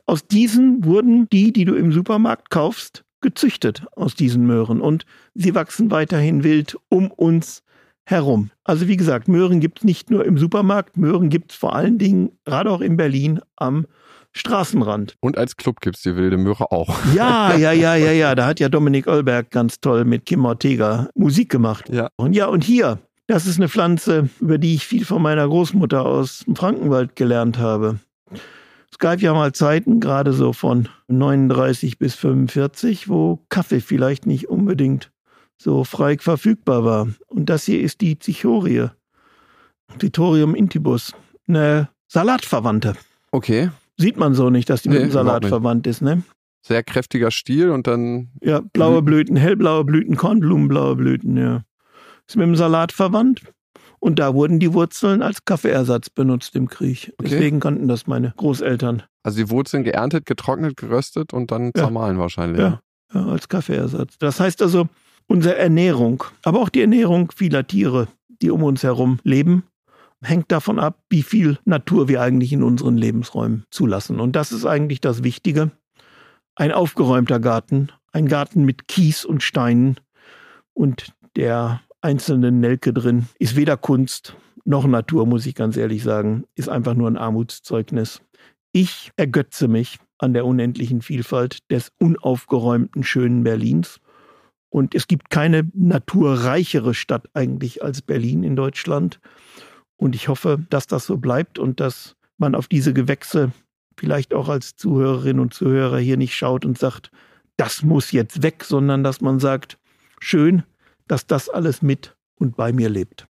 Aus diesen wurden die, die du im Supermarkt kaufst, gezüchtet aus diesen Möhren und sie wachsen weiterhin wild um uns herum. Also wie gesagt, Möhren gibt es nicht nur im Supermarkt, Möhren gibt es vor allen Dingen, gerade auch in Berlin, am Straßenrand. Und als Club gibt es die wilde Möhre auch. Ja, ja, ja, ja, ja. Da hat ja Dominik Ollberg ganz toll mit Kim Ortega Musik gemacht. Ja. Und ja, und hier, das ist eine Pflanze, über die ich viel von meiner Großmutter aus dem Frankenwald gelernt habe. Es gab ja mal Zeiten, gerade so von 39 bis 45, wo Kaffee vielleicht nicht unbedingt so frei verfügbar war. Und das hier ist die Zichorie. Citorium intibus. Eine Salatverwandte. Okay. Sieht man so nicht, dass die nee, mit dem Salat verwandt ist, ne? Sehr kräftiger Stiel und dann. Ja, blaue Blüten, hellblaue Blüten, Kornblumenblaue Blüten, ja. Ist mit dem Salat verwandt. Und da wurden die Wurzeln als Kaffeeersatz benutzt im Krieg. Okay. Deswegen kannten das meine Großeltern. Also die Wurzeln geerntet, getrocknet, geröstet und dann ja. zermahlen wahrscheinlich. Ja. ja, als Kaffeeersatz. Das heißt also, unsere Ernährung, aber auch die Ernährung vieler Tiere, die um uns herum leben, hängt davon ab, wie viel Natur wir eigentlich in unseren Lebensräumen zulassen. Und das ist eigentlich das Wichtige. Ein aufgeräumter Garten, ein Garten mit Kies und Steinen und der einzelnen Nelke drin. Ist weder Kunst noch Natur, muss ich ganz ehrlich sagen. Ist einfach nur ein Armutszeugnis. Ich ergötze mich an der unendlichen Vielfalt des unaufgeräumten, schönen Berlins. Und es gibt keine naturreichere Stadt eigentlich als Berlin in Deutschland. Und ich hoffe, dass das so bleibt und dass man auf diese Gewächse vielleicht auch als Zuhörerinnen und Zuhörer hier nicht schaut und sagt, das muss jetzt weg, sondern dass man sagt, schön, dass das alles mit und bei mir lebt.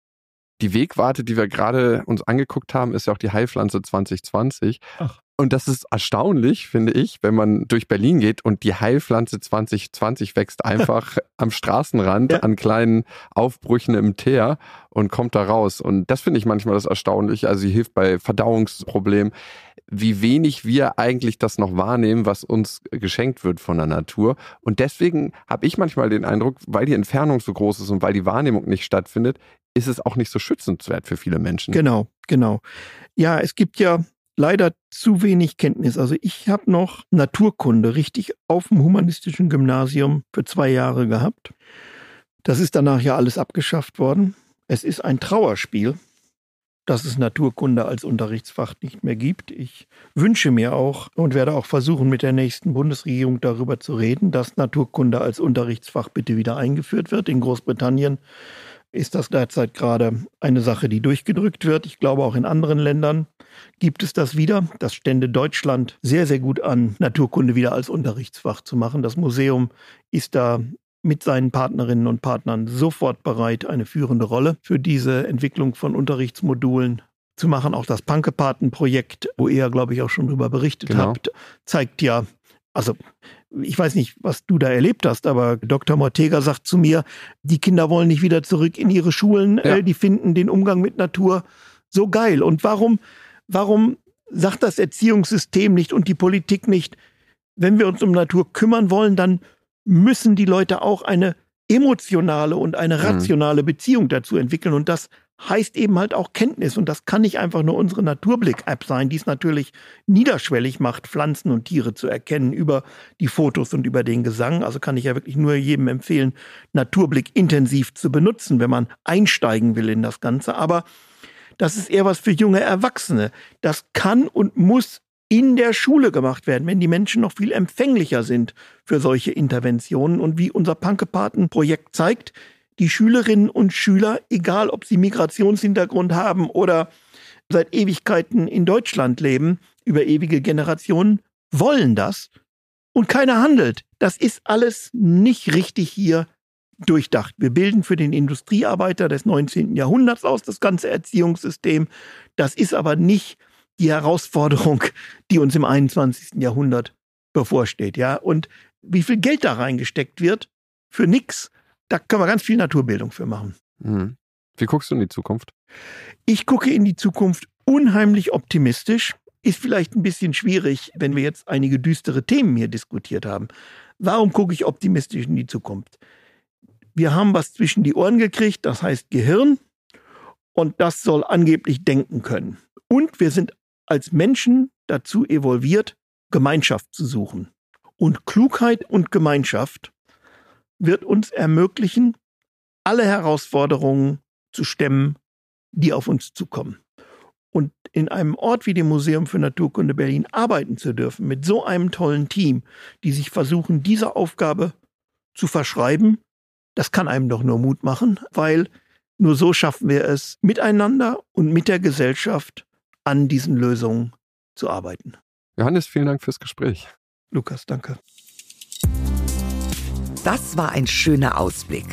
die Wegwarte, die wir gerade uns angeguckt haben, ist ja auch die Heilpflanze 2020. Ach. Und das ist erstaunlich, finde ich, wenn man durch Berlin geht und die Heilpflanze 2020 wächst einfach am Straßenrand ja. an kleinen Aufbrüchen im Teer und kommt da raus. Und das finde ich manchmal das Erstaunliche. Also sie hilft bei Verdauungsproblemen, wie wenig wir eigentlich das noch wahrnehmen, was uns geschenkt wird von der Natur. Und deswegen habe ich manchmal den Eindruck, weil die Entfernung so groß ist und weil die Wahrnehmung nicht stattfindet, ist es auch nicht so schützenswert für viele Menschen. Genau, genau. Ja, es gibt ja leider zu wenig Kenntnis. Also ich habe noch Naturkunde richtig auf dem humanistischen Gymnasium für zwei Jahre gehabt. Das ist danach ja alles abgeschafft worden. Es ist ein Trauerspiel, dass es Naturkunde als Unterrichtsfach nicht mehr gibt. Ich wünsche mir auch und werde auch versuchen, mit der nächsten Bundesregierung darüber zu reden, dass Naturkunde als Unterrichtsfach bitte wieder eingeführt wird. In Großbritannien ist das derzeit gerade eine Sache, die durchgedrückt wird. Ich glaube, auch in anderen Ländern gibt es das wieder. Das stände Deutschland sehr, sehr gut an, Naturkunde wieder als Unterrichtsfach zu machen. Das Museum ist da mit seinen Partnerinnen und Partnern sofort bereit, eine führende Rolle für diese Entwicklung von Unterrichtsmodulen zu machen. Auch das Pankepaten-Projekt, wo ihr, glaube ich, auch schon darüber berichtet genau. habt, zeigt ja, also ich weiß nicht, was du da erlebt hast, aber Dr. Mortega sagt zu mir, die Kinder wollen nicht wieder zurück in ihre Schulen, ja. äh, die finden den Umgang mit Natur so geil. Und warum, warum sagt das Erziehungssystem nicht und die Politik nicht, wenn wir uns um Natur kümmern wollen, dann müssen die Leute auch eine emotionale und eine mhm. rationale Beziehung dazu entwickeln. Und das heißt eben halt auch Kenntnis. Und das kann nicht einfach nur unsere Naturblick-App sein, die es natürlich niederschwellig macht, Pflanzen und Tiere zu erkennen über die Fotos und über den Gesang. Also kann ich ja wirklich nur jedem empfehlen, Naturblick intensiv zu benutzen, wenn man einsteigen will in das Ganze. Aber das ist eher was für junge Erwachsene. Das kann und muss in der Schule gemacht werden, wenn die Menschen noch viel empfänglicher sind für solche Interventionen. Und wie unser Pankepaten-Projekt zeigt, die Schülerinnen und Schüler, egal ob sie Migrationshintergrund haben oder seit Ewigkeiten in Deutschland leben, über ewige Generationen, wollen das und keiner handelt. Das ist alles nicht richtig hier durchdacht. Wir bilden für den Industriearbeiter des 19. Jahrhunderts aus das ganze Erziehungssystem. Das ist aber nicht die Herausforderung, die uns im 21. Jahrhundert bevorsteht. Ja, und wie viel Geld da reingesteckt wird für nichts da können wir ganz viel Naturbildung für machen. Mhm. Wie guckst du in die Zukunft? Ich gucke in die Zukunft unheimlich optimistisch. Ist vielleicht ein bisschen schwierig, wenn wir jetzt einige düstere Themen hier diskutiert haben. Warum gucke ich optimistisch in die Zukunft? Wir haben was zwischen die Ohren gekriegt, das heißt Gehirn, und das soll angeblich denken können. Und wir sind als Menschen dazu evolviert, Gemeinschaft zu suchen. Und Klugheit und Gemeinschaft wird uns ermöglichen, alle Herausforderungen zu stemmen, die auf uns zukommen. Und in einem Ort wie dem Museum für Naturkunde Berlin arbeiten zu dürfen, mit so einem tollen Team, die sich versuchen, diese Aufgabe zu verschreiben, das kann einem doch nur Mut machen, weil nur so schaffen wir es, miteinander und mit der Gesellschaft an diesen Lösungen zu arbeiten. Johannes, vielen Dank fürs Gespräch. Lukas, danke. Das war ein schöner Ausblick.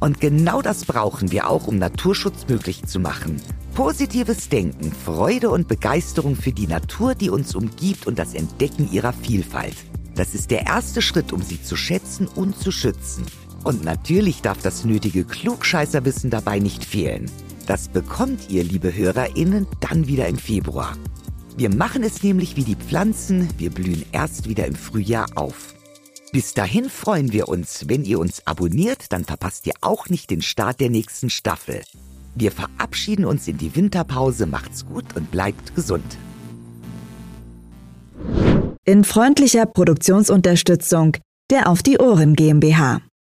Und genau das brauchen wir auch, um Naturschutz möglich zu machen. Positives Denken, Freude und Begeisterung für die Natur, die uns umgibt und das Entdecken ihrer Vielfalt. Das ist der erste Schritt, um sie zu schätzen und zu schützen. Und natürlich darf das nötige Klugscheißerwissen dabei nicht fehlen. Das bekommt ihr, liebe HörerInnen, dann wieder im Februar. Wir machen es nämlich wie die Pflanzen, wir blühen erst wieder im Frühjahr auf. Bis dahin freuen wir uns, wenn ihr uns abonniert, dann verpasst ihr auch nicht den Start der nächsten Staffel. Wir verabschieden uns in die Winterpause, macht's gut und bleibt gesund. In freundlicher Produktionsunterstützung der Auf die Ohren GmbH.